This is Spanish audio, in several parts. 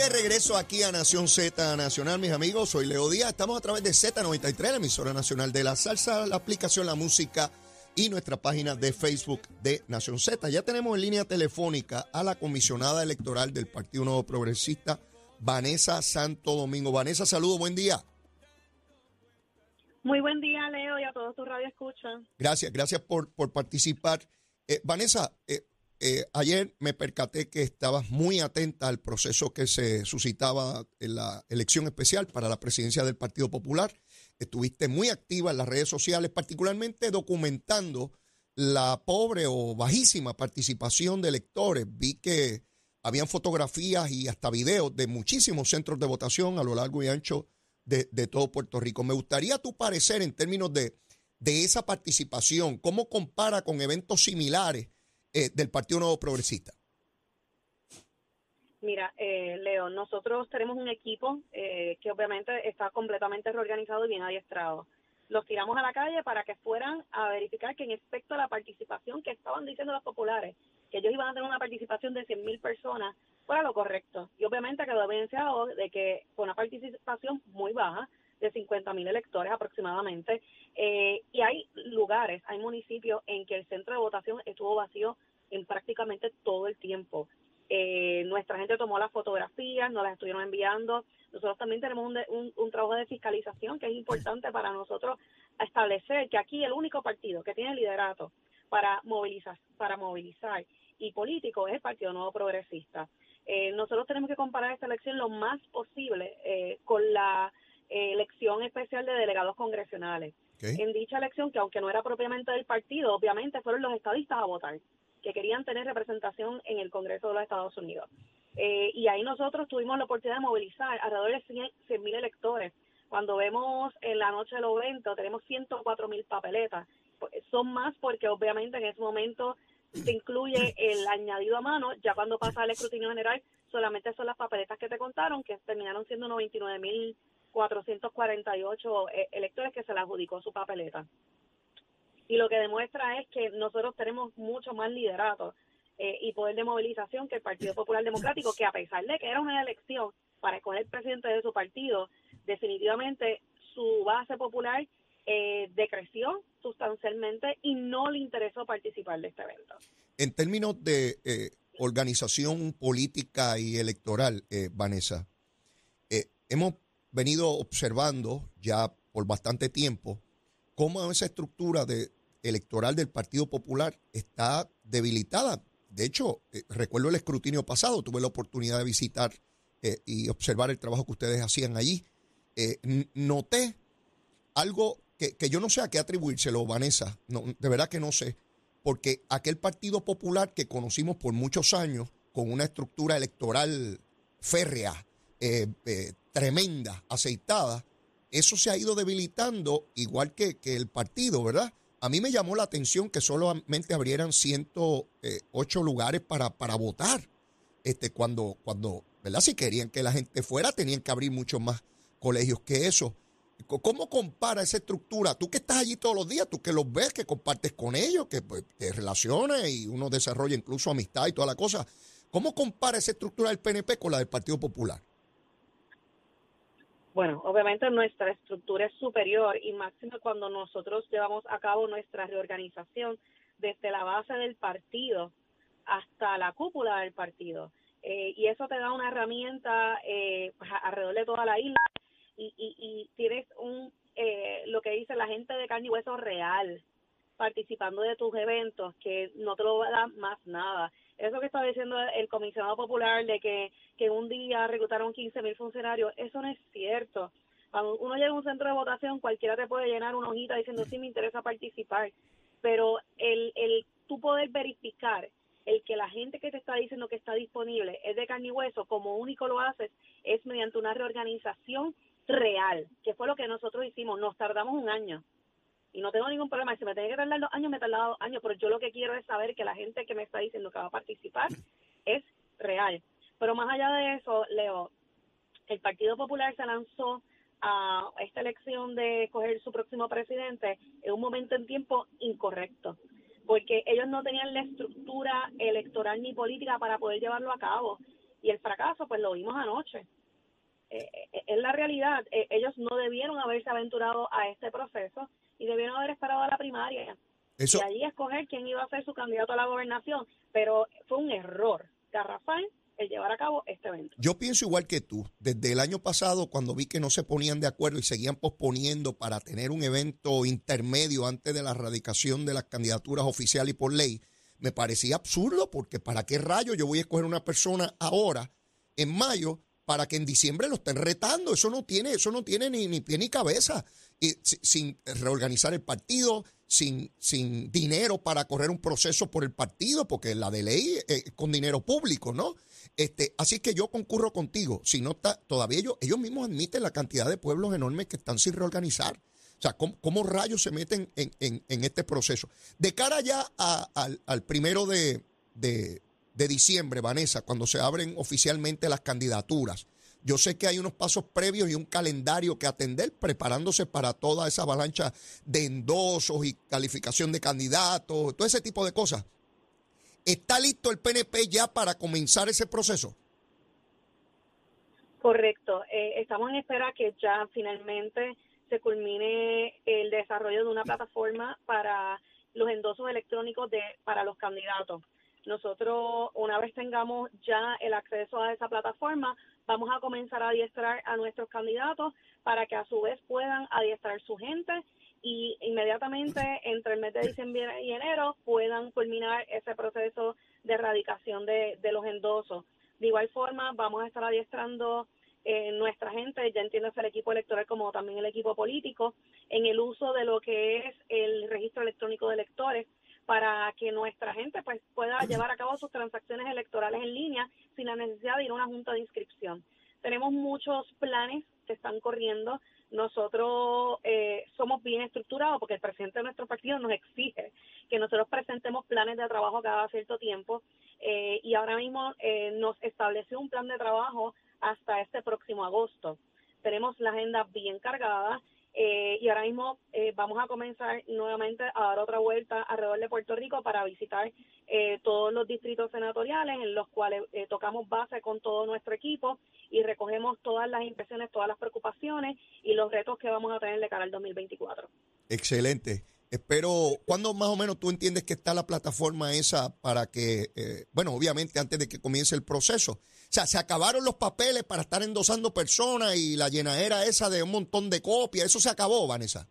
De regreso aquí a Nación Z Nacional, mis amigos, soy Leo Díaz. Estamos a través de Z93, la emisora nacional de la salsa, la aplicación La Música y nuestra página de Facebook de Nación Z. Ya tenemos en línea telefónica a la comisionada electoral del Partido Nuevo Progresista, Vanessa Santo Domingo. Vanessa, saludo, buen día. Muy buen día, Leo, y a todos tus radio escuchan. Gracias, gracias por, por participar. Eh, Vanessa, eh, eh, ayer me percaté que estabas muy atenta al proceso que se suscitaba en la elección especial para la presidencia del Partido Popular. Estuviste muy activa en las redes sociales, particularmente documentando la pobre o bajísima participación de electores. Vi que habían fotografías y hasta videos de muchísimos centros de votación a lo largo y ancho de, de todo Puerto Rico. Me gustaría tu parecer en términos de, de esa participación, cómo compara con eventos similares eh, del Partido Nuevo Progresista. Mira, eh, Leo, nosotros tenemos un equipo eh, que obviamente está completamente reorganizado y bien adiestrado. Los tiramos a la calle para que fueran a verificar que en efecto la participación que estaban diciendo los populares, que ellos iban a tener una participación de 100.000 personas, fuera lo correcto. Y obviamente quedó evidenciado de que fue una participación muy baja, de 50.000 electores aproximadamente. Eh, y hay lugares, hay municipios en que el centro de votación estuvo vacío en prácticamente todo el tiempo. Eh, nuestra gente tomó las fotografías, nos las estuvieron enviando. Nosotros también tenemos un, un, un, trabajo de fiscalización que es importante para nosotros establecer que aquí el único partido que tiene liderato para movilizar, para movilizar y político es el Partido Nuevo Progresista. Eh, nosotros tenemos que comparar esta elección lo más posible eh, con la elección especial de delegados congresionales. Okay. En dicha elección, que aunque no era propiamente del partido, obviamente fueron los estadistas a votar que querían tener representación en el Congreso de los Estados Unidos. Eh, y ahí nosotros tuvimos la oportunidad de movilizar alrededor de 100 mil electores. Cuando vemos en la noche del evento, tenemos 104 mil papeletas. Son más porque obviamente en ese momento se incluye el añadido a mano, ya cuando pasa el escrutinio general, solamente son las papeletas que te contaron, que terminaron siendo 99 mil 448 eh, electores que se le adjudicó su papeleta y lo que demuestra es que nosotros tenemos mucho más liderato eh, y poder de movilización que el Partido Popular Democrático, que a pesar de que era una elección para escoger presidente de su partido, definitivamente su base popular eh, decreció sustancialmente y no le interesó participar de este evento. En términos de eh, organización política y electoral, eh, Vanessa, hemos venido observando ya por bastante tiempo cómo esa estructura electoral del Partido Popular está debilitada. De hecho, eh, recuerdo el escrutinio pasado, tuve la oportunidad de visitar eh, y observar el trabajo que ustedes hacían allí. Eh, noté algo que, que, yo no sé a qué atribuírselo, Vanessa, de verdad que no sé, porque aquel Partido Popular que conocimos por muchos años, con una estructura electoral férrea, tremenda, aceitada, eso se ha ido debilitando igual que, que el partido, ¿verdad? A mí me llamó la atención que solamente abrieran 108 lugares para, para votar. Este, cuando, cuando, ¿verdad? Si querían que la gente fuera, tenían que abrir muchos más colegios que eso. ¿Cómo compara esa estructura? Tú que estás allí todos los días, tú que los ves, que compartes con ellos, que pues, te relaciones y uno desarrolla incluso amistad y toda la cosa. ¿Cómo compara esa estructura del PNP con la del Partido Popular? Bueno, obviamente nuestra estructura es superior y máximo cuando nosotros llevamos a cabo nuestra reorganización desde la base del partido hasta la cúpula del partido. Eh, y eso te da una herramienta eh, alrededor de toda la isla y, y, tienes un eh, lo que dice la gente de carne y hueso real participando de tus eventos que no te lo va a dar más nada. Eso que está diciendo el comisionado popular de que, que un día reclutaron 15 mil funcionarios, eso no es cierto. Cuando uno llega a un centro de votación, cualquiera te puede llenar una hojita diciendo sí me interesa participar, pero el, el tú poder verificar el que la gente que te está diciendo que está disponible es de carne y hueso, como único lo haces es mediante una reorganización real, que fue lo que nosotros hicimos. Nos tardamos un año y no tengo ningún problema. Si me tenía que tardar dos años, me he tardado dos años, pero yo lo que quiero es saber que la gente que me está diciendo que va a participar es real. Pero más allá de eso, Leo, el Partido Popular se lanzó a esta elección de escoger su próximo presidente en un momento en tiempo incorrecto, porque ellos no tenían la estructura electoral ni política para poder llevarlo a cabo. Y el fracaso, pues lo vimos anoche. Eh, eh, es la realidad. Eh, ellos no debieron haberse aventurado a este proceso y debieron haber esperado a la primaria. Y allí escoger quién iba a ser su candidato a la gobernación. Pero fue un error garrafal el llevar a cabo este evento. Yo pienso igual que tú. Desde el año pasado, cuando vi que no se ponían de acuerdo y seguían posponiendo para tener un evento intermedio antes de la erradicación de las candidaturas oficiales y por ley, me parecía absurdo porque ¿para qué rayo yo voy a escoger una persona ahora, en mayo, para que en diciembre lo estén retando? Eso no tiene, eso no tiene ni, ni pie ni cabeza. Y, sin reorganizar el partido, sin, sin dinero para correr un proceso por el partido, porque la de ley es con dinero público, ¿no? Este, así que yo concurro contigo. Si no está, todavía ellos, ellos mismos admiten la cantidad de pueblos enormes que están sin reorganizar. O sea, ¿cómo, rayos se meten en, este proceso? De cara ya al, primero de, de, diciembre, Vanessa, cuando se abren oficialmente las candidaturas, yo sé que hay unos pasos previos y un calendario que atender preparándose para toda esa avalancha de endosos y calificación de candidatos, todo ese tipo de cosas. ¿Está listo el PNP ya para comenzar ese proceso? Correcto. Eh, estamos en espera que ya finalmente se culmine el desarrollo de una plataforma para los endosos electrónicos de para los candidatos. Nosotros, una vez tengamos ya el acceso a esa plataforma, vamos a comenzar a adiestrar a nuestros candidatos para que a su vez puedan adiestrar su gente y inmediatamente entre el mes de diciembre y enero puedan culminar ese proceso de erradicación de, los endosos. De igual forma, vamos a estar adiestrando eh, nuestra gente, ya entiendes el equipo electoral como también el equipo político, en el uso de lo que es el registro electrónico de electores para que nuestra gente pues pueda llevar a cabo sus transacciones electorales en línea sin la necesidad de ir a una junta de inscripción. Tenemos muchos planes que están corriendo nosotros eh, somos bien estructurados porque el presidente de nuestro partido nos exige que nosotros presentemos planes de trabajo cada cierto tiempo eh, y ahora mismo eh, nos estableció un plan de trabajo hasta este próximo agosto. Tenemos la agenda bien cargada eh, y ahora mismo eh, vamos a comenzar nuevamente a dar otra vuelta alrededor de Puerto Rico para visitar eh, todos los distritos senatoriales en los cuales tocamos base con todo nuestro equipo y recogemos todas las impresiones, todas las preocupaciones y los retos que vamos a tener de cara al 2024. Excelente. Espero, ¿cuándo más o menos tú entiendes que está la plataforma esa para que, eh, bueno, obviamente antes de que comience el proceso? O sea, se acabaron los papeles para estar endosando personas y la llenadera esa de un montón de copias, eso se acabó, Vanessa.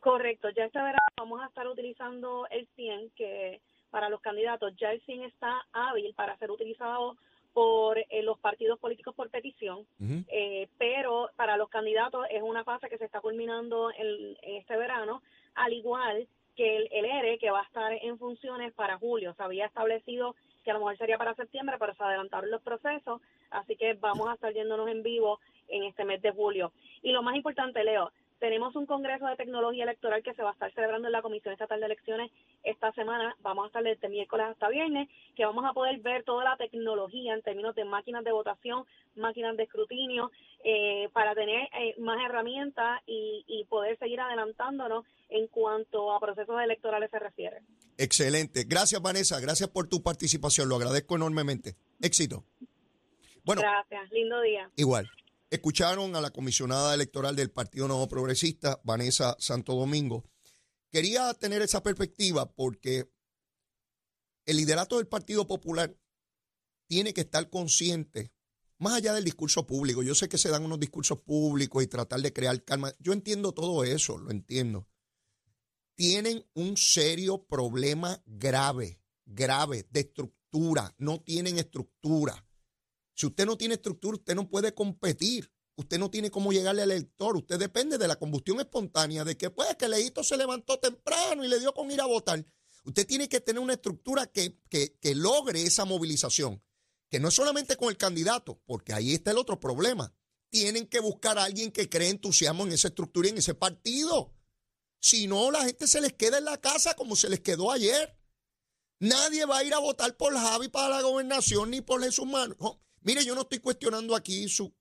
Correcto, ya este verano vamos a estar utilizando el 100, que para los candidatos ya el 100 está hábil para ser utilizado por eh, los partidos políticos por petición, eh, pero para los candidatos es una fase que se está culminando en, este verano, al igual que el, el, ERE que va a estar en funciones para julio. Se había establecido que a lo mejor sería para septiembre, pero se adelantaron los procesos, así que vamos a estar yéndonos en vivo en este mes de julio. Y lo más importante, Leo, tenemos un Congreso de Tecnología Electoral que se va a estar celebrando en la Comisión Estatal de Elecciones esta semana. Vamos a estar desde miércoles hasta viernes, que vamos a poder ver toda la tecnología en términos de máquinas de votación, máquinas de escrutinio, eh, para tener eh, más herramientas y, y poder seguir adelantándonos en cuanto a procesos electorales se refiere. Excelente. Gracias, Vanessa. Gracias por tu participación. Lo agradezco enormemente. Éxito. Bueno. Gracias. Lindo día. Igual. Escucharon a la comisionada electoral del Partido Nuevo Progresista, Vanessa Santo Domingo. Quería tener esa perspectiva porque el liderato del Partido Popular tiene que estar consciente, más allá del discurso público. Yo sé que se dan unos discursos públicos y tratar de crear calma. Yo entiendo todo eso, lo entiendo. Tienen un serio problema grave, grave, de estructura. No tienen estructura. Si usted no tiene estructura, usted no puede competir. Usted no tiene cómo llegarle al elector. Usted depende de la combustión espontánea, de que pues que Leito se levantó temprano y le dio con ir a votar. Usted tiene que tener una estructura que, que, que logre esa movilización. Que no es solamente con el candidato, porque ahí está el otro problema. tienen que buscar a alguien que cree entusiasmo en esa estructura y en ese partido. Si no, la gente se les queda en la casa como se les quedó ayer. Nadie va a ir a votar por Javi para la gobernación ni por Jesús Manuel. Mire, yo no estoy cuestionando aquí su,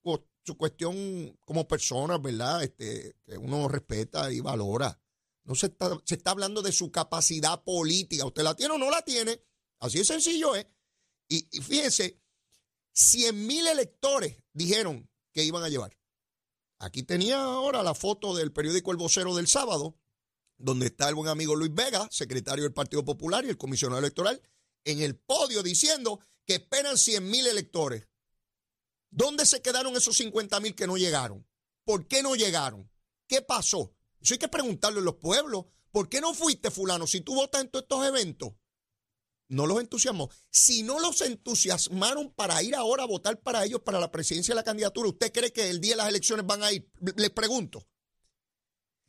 su cuestión como persona, ¿verdad? Este, que uno respeta y valora. No se está, se está hablando de su capacidad política. ¿Usted la tiene o no la tiene? Así de sencillo es. Y, y fíjense, 100 mil electores dijeron que iban a llevar. Aquí tenía ahora la foto del periódico El Vocero del sábado, donde está el buen amigo Luis Vega, secretario del Partido Popular y el comisionado electoral, en el podio diciendo que esperan 100 mil electores. ¿Dónde se quedaron esos 50 mil que no llegaron? ¿Por qué no llegaron? ¿Qué pasó? Eso hay que preguntarle a los pueblos. ¿Por qué no fuiste, fulano, si tú votas en todos estos eventos? No los entusiasmó. Si no los entusiasmaron para ir ahora a votar para ellos, para la presidencia de la candidatura, ¿usted cree que el día de las elecciones van a ir? Les pregunto.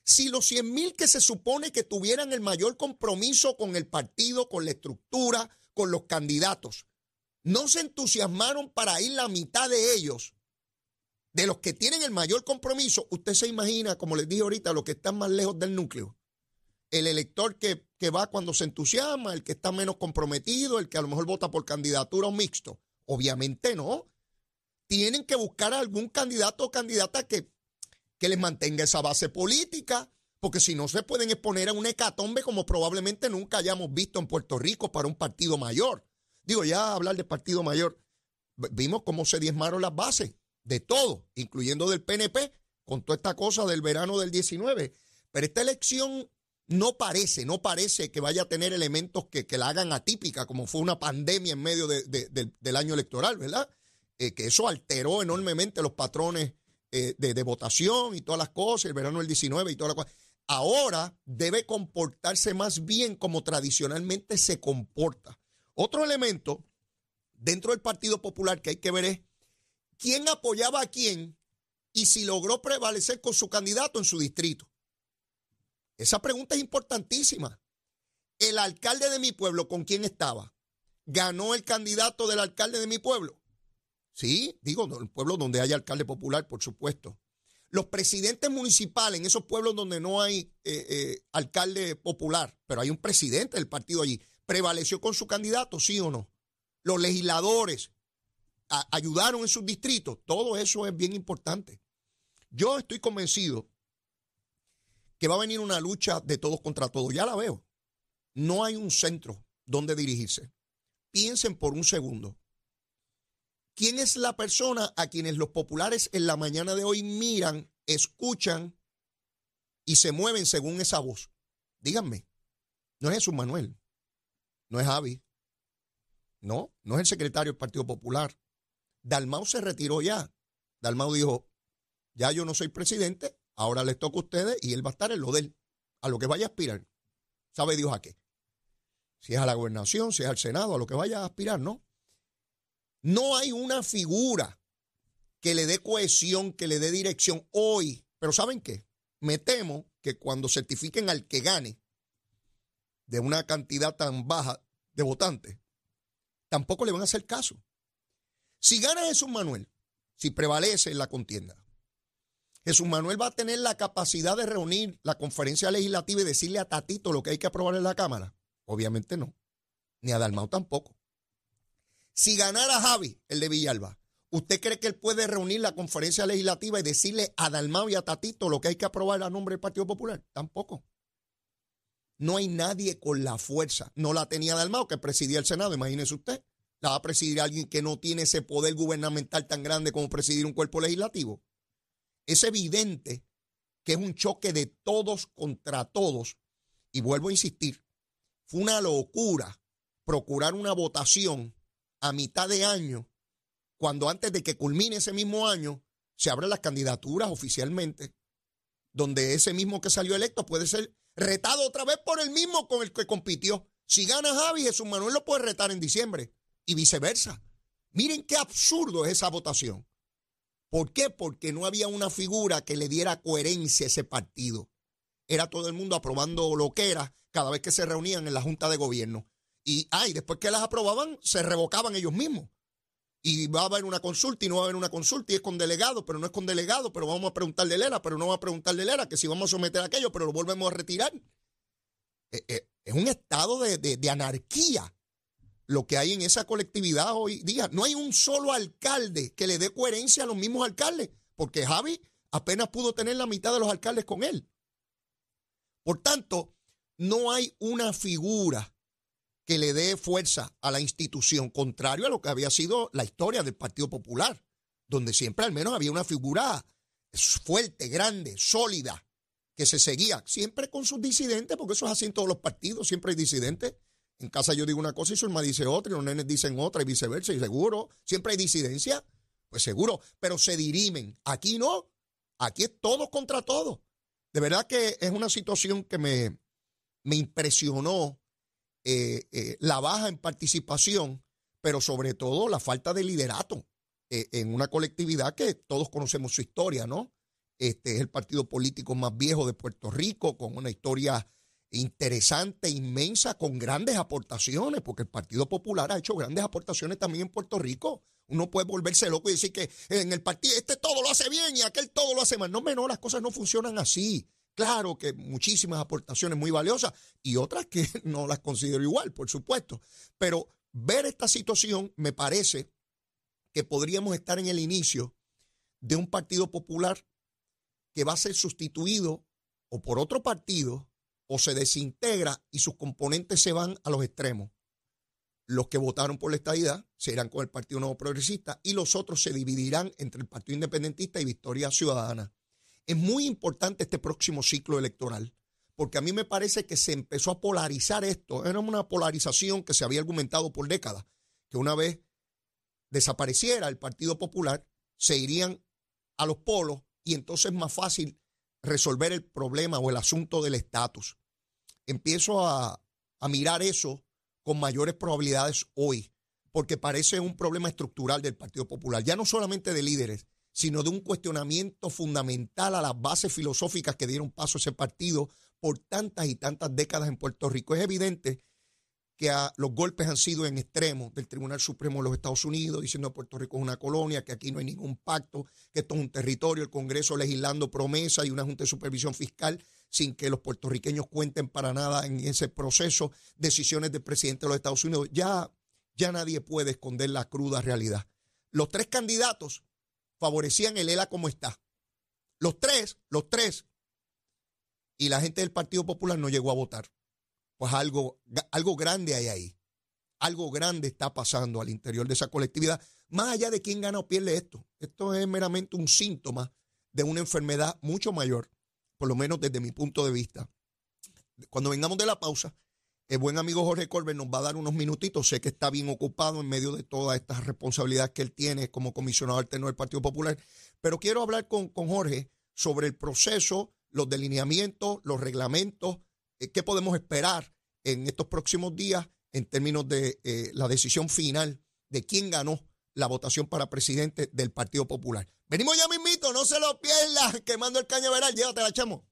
Si los 100 mil que se supone que tuvieran el mayor compromiso con el partido, con la estructura, con los candidatos, no se entusiasmaron para ir la mitad de ellos, de los que tienen el mayor compromiso, usted se imagina, como les dije ahorita, los que están más lejos del núcleo. El elector que, que va cuando se entusiasma, el que está menos comprometido, el que a lo mejor vota por candidatura o mixto. Obviamente no. Tienen que buscar a algún candidato o candidata que, que les mantenga esa base política, porque si no se pueden exponer a un hecatombe como probablemente nunca hayamos visto en Puerto Rico para un partido mayor. Digo, ya hablar de partido mayor, vimos cómo se diezmaron las bases de todo, incluyendo del PNP, con toda esta cosa del verano del 19. Pero esta elección no parece, no parece que vaya a tener elementos que, la hagan atípica, como fue una pandemia en medio del año electoral, ¿verdad? Eh, que eso alteró enormemente los patrones eh, de, votación y todas las cosas, el verano del 19 y todas las cosas. Ahora debe comportarse más bien como tradicionalmente se comporta. Otro elemento dentro del Partido Popular que hay que ver es quién apoyaba a quién y si logró prevalecer con su candidato en su distrito. Esa pregunta es importantísima. El alcalde de mi pueblo, ¿con quién estaba? ¿Ganó el candidato del alcalde de mi pueblo? Sí, digo, el pueblo donde haya alcalde popular, por supuesto. Los presidentes municipales en esos pueblos donde no hay eh, eh, alcalde popular, pero hay un presidente del partido allí, prevaleció con su candidato, sí o no. Los legisladores ayudaron en sus distritos, todo eso es bien importante. Yo estoy convencido que va a venir una lucha de todos contra todos, ya la veo. No hay un centro donde dirigirse. Piensen por un segundo. ¿Quién es la persona a quienes los populares en la mañana de hoy miran, escuchan y se mueven según esa voz? Díganme, no es Jesús Manuel, no es Javi. No, no es el secretario del Partido Popular. Dalmau se retiró ya. Dalmau dijo, ya yo no soy presidente, ahora les toca a ustedes y él va a estar en lo de él, a lo que vaya a aspirar. ¿Sabe Dios a qué? Si es a la gobernación, si es al Senado, a lo que vaya a aspirar, ¿no? No hay una figura que le dé cohesión, que le dé dirección hoy. Pero ¿saben qué? Me temo que cuando certifiquen al que gane, de una cantidad tan baja de votantes, tampoco le van a hacer caso. Si gana Jesús Manuel, si prevalece en la contienda, Jesús Manuel va a tener la capacidad de reunir la conferencia legislativa y decirle a Tatito lo que hay que aprobar en la Cámara. Obviamente no. Ni a Dalmau tampoco. Si ganara Javi, el de Villalba, ¿usted cree que él puede reunir la conferencia legislativa y decirle a Dalmau y a Tatito lo que hay que aprobar a nombre del Partido Popular? Tampoco. No hay nadie con la fuerza. No la tenía Dalmau, que presidía el Senado, imagínese usted. La va a presidir alguien que no tiene ese poder gubernamental tan grande como presidir un cuerpo legislativo. Es evidente que es un choque de todos contra todos. Y vuelvo a insistir, fue una locura procurar una votación a mitad de año, cuando antes de que culmine ese mismo año, se abren las candidaturas oficialmente, donde ese mismo que salió electo puede ser retado otra vez por el mismo con el que compitió. Si gana Javi, Jesús Manuel lo puede retar en diciembre y viceversa. Miren qué absurdo es esa votación. ¿Por qué? Porque no había una figura que le diera coherencia a ese partido. Era todo el mundo aprobando lo que era cada vez que se reunían en la Junta de Gobierno. Y ay, después que las aprobaban, se revocaban ellos mismos. Y va a haber una consulta y no va a haber una consulta y es con delegado, pero no es con delegado, pero vamos a preguntarle de Lera, pero no va a preguntarle de Lera, que si vamos a someter aquello, pero lo volvemos a retirar. Eh, eh, es un estado de, de anarquía lo que hay en esa colectividad hoy día. No hay un solo alcalde que le dé coherencia a los mismos alcaldes, porque Javi apenas pudo tener la mitad de los alcaldes con él. Por tanto, no hay una figura que le dé fuerza a la institución, contrario a lo que había sido la historia del Partido Popular, donde siempre al menos había una figura fuerte, grande, sólida, que se seguía, siempre con sus disidentes, porque eso es así en todos los partidos, siempre hay disidentes. En casa yo digo una cosa y su hermana dice otra, y los nenes dicen otra, y viceversa, y seguro, siempre hay disidencia, pues seguro, pero se dirimen. Aquí no, aquí es todo contra todo. De verdad que es una situación que me, me impresionó eh, eh, la baja en participación, pero sobre todo la falta de liderato eh, en una colectividad que todos conocemos su historia, ¿no? Este es el partido político más viejo de Puerto Rico, con una historia interesante, inmensa, con grandes aportaciones, porque el Partido Popular ha hecho grandes aportaciones también en Puerto Rico. Uno puede volverse loco y decir que en el partido este todo lo hace bien y aquel todo lo hace mal. No, menos las cosas no funcionan así. Claro que muchísimas aportaciones muy valiosas y otras que no las considero igual, por supuesto. Pero ver esta situación me parece que podríamos estar en el inicio de un partido popular que va a ser sustituido o por otro partido o se desintegra y sus componentes se van a los extremos. Los que votaron por la estadidad se irán con el Partido Nuevo Progresista y los otros se dividirán entre el Partido Independentista y Victoria Ciudadana. Es muy importante este próximo ciclo electoral, porque a mí me parece que se empezó a polarizar esto. Era una polarización que se había argumentado por décadas, que una vez desapareciera el Partido Popular, se irían a los polos y entonces es más fácil resolver el problema o el asunto del estatus. Empiezo a, a mirar eso con mayores probabilidades hoy, porque parece un problema estructural del Partido Popular, ya no solamente de líderes, sino de un cuestionamiento fundamental a las bases filosóficas que dieron paso a ese partido por tantas y tantas décadas en Puerto Rico. Es evidente que los golpes han sido en extremos del Tribunal Supremo de los Estados Unidos, diciendo que Puerto Rico es una colonia, que aquí no hay ningún pacto, que esto es un territorio, el Congreso legislando promesas y una Junta de Supervisión Fiscal sin que los puertorriqueños cuenten para nada en ese proceso, decisiones del presidente de los Estados Unidos. Ya, ya nadie puede esconder la cruda realidad. Los tres candidatos favorecían el ELA como está. Los tres, los tres. Y la gente del Partido Popular no llegó a votar. Pues algo, algo grande hay ahí. Algo grande está pasando al interior de esa colectividad. Más allá de quién gana o pierde esto. Esto es meramente un síntoma de una enfermedad mucho mayor, por lo menos desde mi punto de vista. Cuando vengamos de la pausa, el buen amigo Jorge Colbert nos va a dar unos minutitos. Sé que está bien ocupado en medio de todas estas responsabilidades que él tiene como comisionado alterno del Partido Popular. Pero quiero hablar con, con Jorge sobre el proceso, los delineamientos, los reglamentos, eh, qué podemos esperar en estos próximos días en términos de eh, la decisión final de quién ganó la votación para presidente del Partido Popular. Venimos ya mismito, no se lo pierdas, quemando el cañaveral, llévatela, chamo.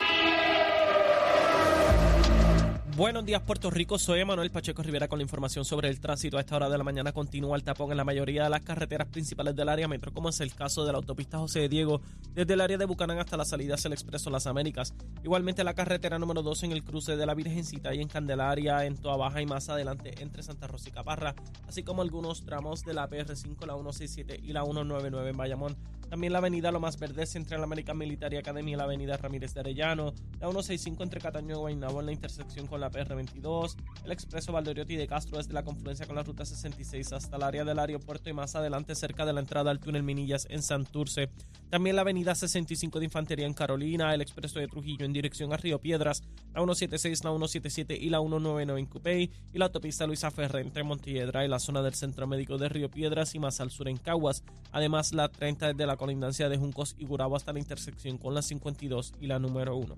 Buenos días Puerto Rico, soy Manuel Pacheco Rivera con la información sobre el tránsito. A esta hora de la mañana continúa el tapón en la mayoría de las carreteras principales del área metro, como es el caso de la autopista José de Diego, desde el área de Bucanán hasta la salida hacia el Expreso Las Américas. Igualmente la carretera número 2 en el cruce de la Virgencita y en Candelaria, en Toa Baja y más adelante entre Santa Rosa y Caparra, así como algunos tramos de la PR5, la 167 y la 199 en Bayamón. También la avenida Lo Más Verdes entre la American Military Academy y la avenida Ramírez de Arellano, la 165 entre Cataño y Guaynabo en la intersección con la PR22, el expreso Valdoriotti de Castro desde la confluencia con la ruta 66 hasta el área del aeropuerto y más adelante cerca de la entrada al túnel Minillas en Santurce. También la avenida 65 de Infantería en Carolina, el expreso de Trujillo en dirección a Río Piedras, la 176, la 177 y la 199 en Cupey y la autopista Luisa Ferre entre Montiedra y la zona del Centro Médico de Río Piedras y más al sur en Caguas. Además, la 30 desde la colindancia de Juncos y Gurabo hasta la intersección con la 52 y la número 1.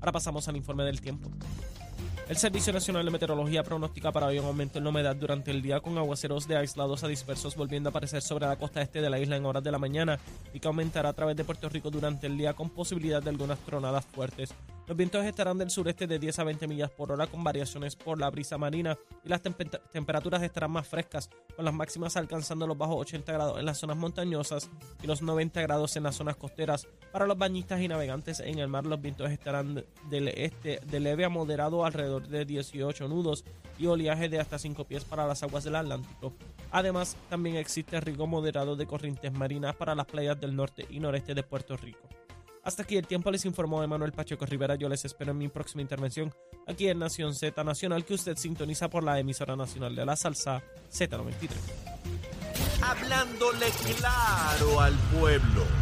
Ahora pasamos al informe del tiempo. El Servicio Nacional de Meteorología pronostica para hoy un aumento en la humedad durante el día con aguaceros de aislados a dispersos volviendo a aparecer sobre la costa este de la isla en horas de la mañana y que aumentará a través de Puerto Rico durante el día con posibilidad de algunas tronadas fuertes. Los vientos estarán del sureste de 10 a 20 millas por hora con variaciones por la brisa marina y las temperaturas estarán más frescas, con las máximas alcanzando los bajos 80 grados en las zonas montañosas y los 90 grados en las zonas costeras. Para los bañistas y navegantes en el mar, los vientos estarán del este de leve a moderado alrededor de 18 nudos y oleaje de hasta 5 pies para las aguas del Atlántico. Además, también existe riesgo moderado de corrientes marinas para las playas del norte y noreste de Puerto Rico. Hasta aquí el tiempo les informó Emanuel Pacheco Rivera. Yo les espero en mi próxima intervención aquí en Nación Z Nacional, que usted sintoniza por la emisora nacional de la salsa Z93. Hablándole claro al pueblo.